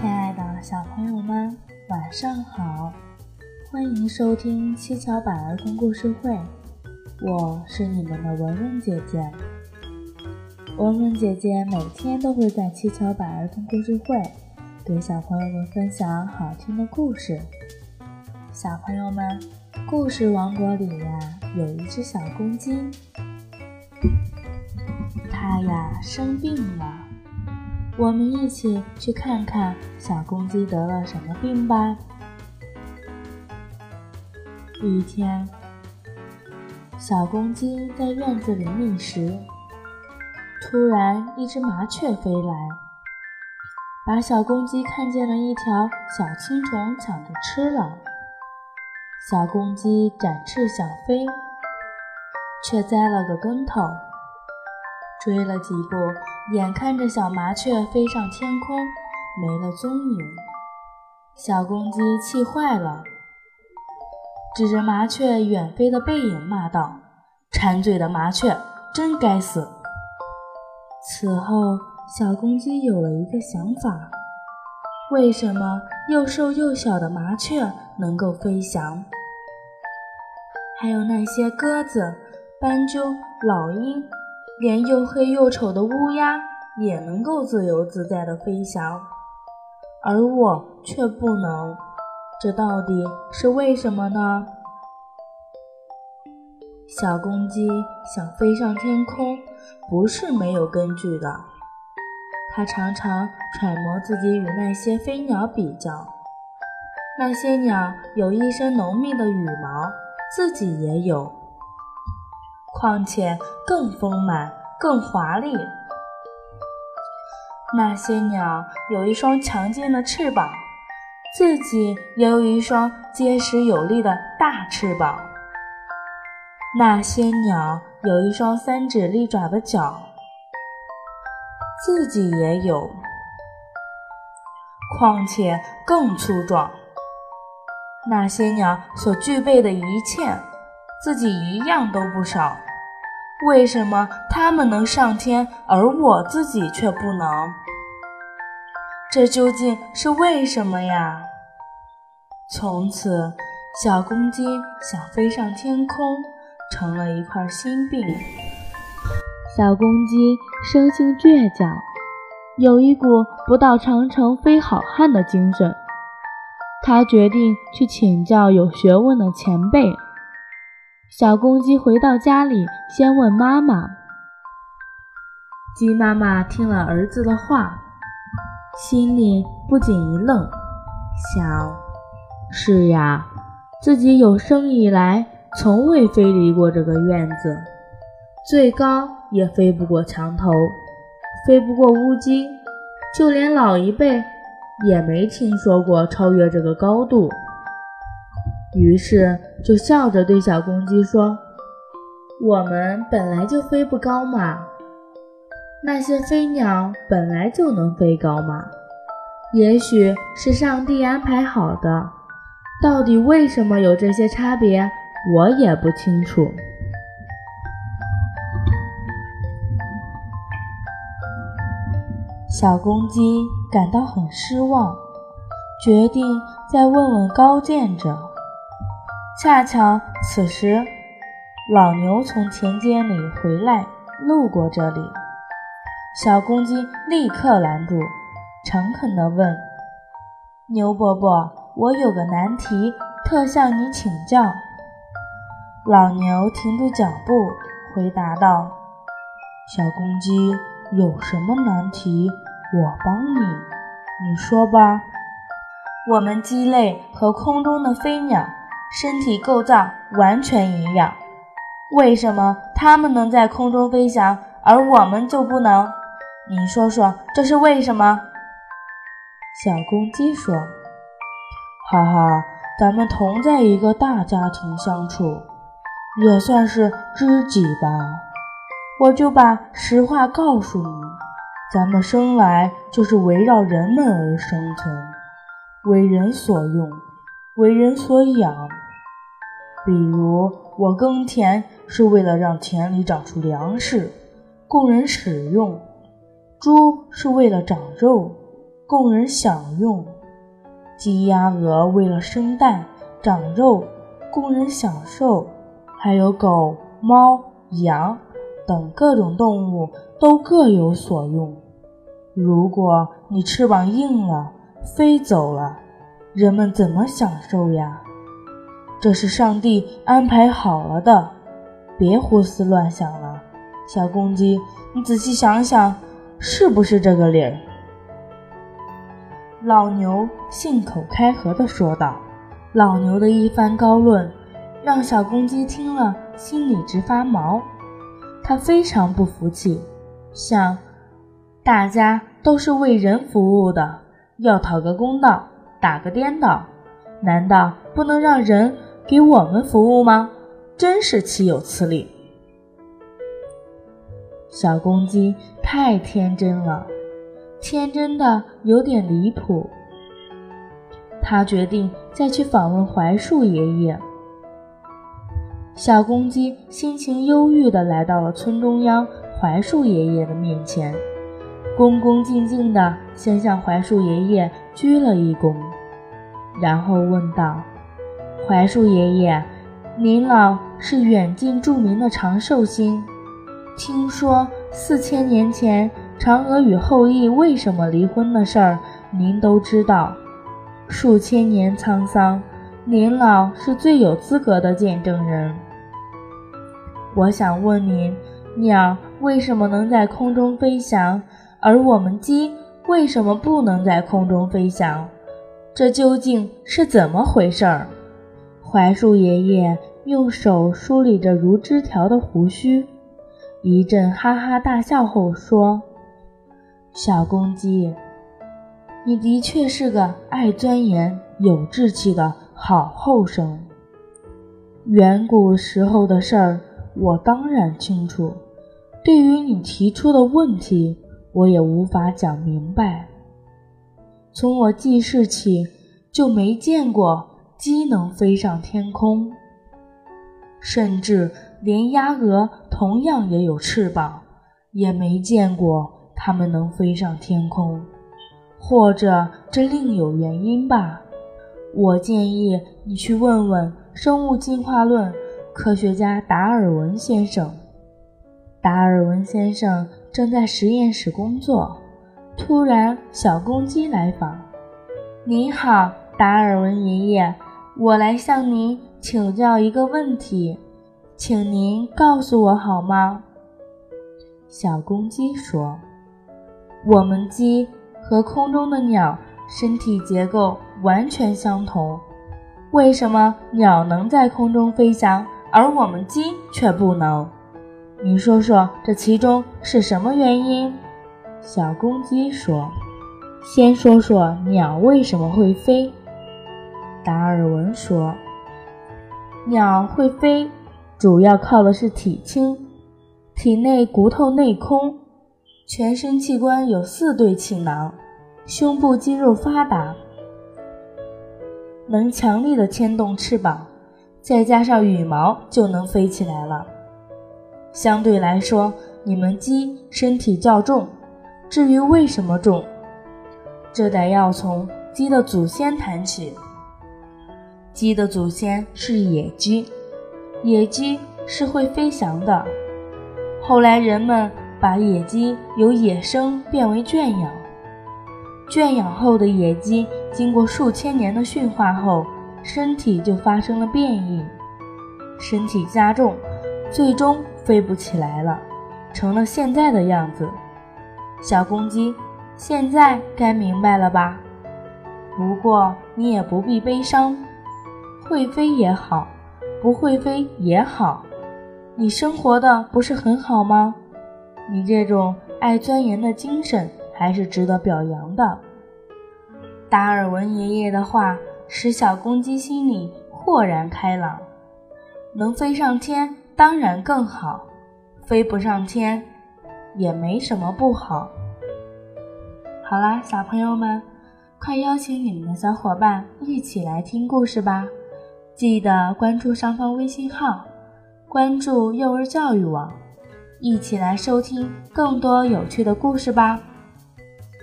亲爱的小朋友们，晚上好！欢迎收听七巧板儿童故事会，我是你们的文文姐姐。文文姐姐每天都会在七巧板儿童故事会给小朋友们分享好听的故事。小朋友们，故事王国里呀，有一只小公鸡，它呀生病了。我们一起去看看小公鸡得了什么病吧。一天，小公鸡在院子里觅食，突然一只麻雀飞来，把小公鸡看见了一条小青虫抢着吃了。小公鸡展翅想飞，却栽了个跟头。追了几步，眼看着小麻雀飞上天空，没了踪影。小公鸡气坏了，指着麻雀远飞的背影骂道：“馋嘴的麻雀，真该死！”此后，小公鸡有了一个想法：为什么又瘦又小的麻雀能够飞翔，还有那些鸽子、斑鸠、老鹰？连又黑又丑的乌鸦也能够自由自在地飞翔，而我却不能，这到底是为什么呢？小公鸡想飞上天空，不是没有根据的。它常常揣摩自己与那些飞鸟比较，那些鸟有一身浓密的羽毛，自己也有。况且更丰满、更华丽。那些鸟有一双强健的翅膀，自己也有一双结实有力的大翅膀。那些鸟有一双三指利爪的脚，自己也有。况且更粗壮。那些鸟所具备的一切。自己一样都不少，为什么他们能上天，而我自己却不能？这究竟是为什么呀？从此，小公鸡想飞上天空，成了一块心病。小公鸡生性倔强，有一股不到长城非好汉的精神。他决定去请教有学问的前辈。小公鸡回到家里，先问妈妈。鸡妈妈听了儿子的话，心里不禁一愣，想：是呀，自己有生以来从未飞离过这个院子，最高也飞不过墙头，飞不过乌鸡，就连老一辈也没听说过超越这个高度。于是就笑着对小公鸡说：“我们本来就飞不高嘛，那些飞鸟本来就能飞高嘛。也许是上帝安排好的，到底为什么有这些差别，我也不清楚。”小公鸡感到很失望，决定再问问高见者。恰巧此时，老牛从田间里回来，路过这里，小公鸡立刻拦住，诚恳地问：“牛伯伯，我有个难题，特向你请教。”老牛停住脚步，回答道：“小公鸡，有什么难题，我帮你，你说吧。我们鸡类和空中的飞鸟。”身体构造完全一样，为什么它们能在空中飞翔，而我们就不能？你说说，这是为什么？小公鸡说：“哈哈，咱们同在一个大家庭相处，也算是知己吧。我就把实话告诉你，咱们生来就是围绕人们而生存，为人所用，为人所养。”比如，我耕田是为了让田里长出粮食，供人使用；猪是为了长肉，供人享用；鸡、鸭、鹅为了生蛋、长肉，供人享受；还有狗、猫、羊等各种动物都各有所用。如果你翅膀硬了，飞走了，人们怎么享受呀？这是上帝安排好了的，别胡思乱想了，小公鸡，你仔细想想，是不是这个理儿？老牛信口开河地说道。老牛的一番高论，让小公鸡听了心里直发毛。他非常不服气，想：大家都是为人服务的。要讨个公道，打个颠倒，难道不能让人给我们服务吗？真是岂有此理！小公鸡太天真了，天真的有点离谱。他决定再去访问槐树爷爷。小公鸡心情忧郁地来到了村中央槐树爷爷的面前。恭恭敬敬地先向槐树爷爷鞠了一躬，然后问道：“槐树爷爷，您老是远近著名的长寿星，听说四千年前嫦娥与后羿为什么离婚的事儿，您都知道。数千年沧桑，您老是最有资格的见证人。我想问您，鸟为什么能在空中飞翔？”而我们鸡为什么不能在空中飞翔？这究竟是怎么回事儿？槐树爷爷用手梳理着如枝条的胡须，一阵哈哈大笑后说：“小公鸡，你的确是个爱钻研、有志气的好后生。远古时候的事儿，我当然清楚。对于你提出的问题，我也无法讲明白。从我记事起，就没见过鸡能飞上天空，甚至连鸭鹅同样也有翅膀，也没见过它们能飞上天空。或者这另有原因吧？我建议你去问问生物进化论科学家达尔文先生。达尔文先生。正在实验室工作，突然小公鸡来访。您好，达尔文爷爷，我来向您请教一个问题，请您告诉我好吗？小公鸡说：“我们鸡和空中的鸟身体结构完全相同，为什么鸟能在空中飞翔，而我们鸡却不能？”你说说，这其中是什么原因？小公鸡说：“先说说鸟为什么会飞。”达尔文说：“鸟会飞，主要靠的是体轻，体内骨头内空，全身器官有四对气囊，胸部肌肉发达，能强力的牵动翅膀，再加上羽毛，就能飞起来了。”相对来说，你们鸡身体较重。至于为什么重，这得要从鸡的祖先谈起。鸡的祖先是野鸡，野鸡是会飞翔的。后来人们把野鸡由野生变为圈养，圈养后的野鸡经过数千年的驯化后，身体就发生了变异，身体加重，最终。飞不起来了，成了现在的样子。小公鸡，现在该明白了吧？不过你也不必悲伤，会飞也好，不会飞也好，你生活的不是很好吗？你这种爱钻研的精神还是值得表扬的。达尔文爷爷的话使小公鸡心里豁然开朗，能飞上天。当然更好，飞不上天也没什么不好。好啦，小朋友们，快邀请你们的小伙伴一起来听故事吧！记得关注上方微信号，关注幼儿教育网，一起来收听更多有趣的故事吧！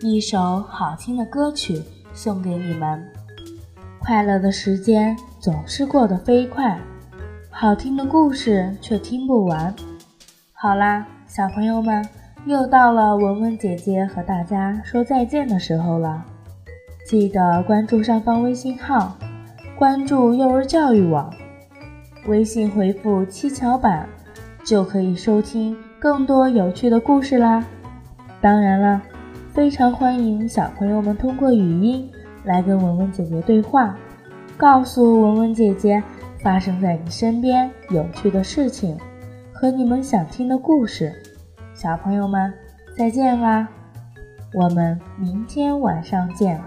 一首好听的歌曲送给你们。快乐的时间总是过得飞快，好听的故事却听不完。好啦，小朋友们，又到了文文姐姐和大家说再见的时候了。记得关注上方微信号，关注幼儿教育网，微信回复“七巧板”，就可以收听更多有趣的故事啦。当然了，非常欢迎小朋友们通过语音来跟文文姐姐对话，告诉文文姐姐发生在你身边有趣的事情和你们想听的故事。小朋友们，再见啦！我们明天晚上见。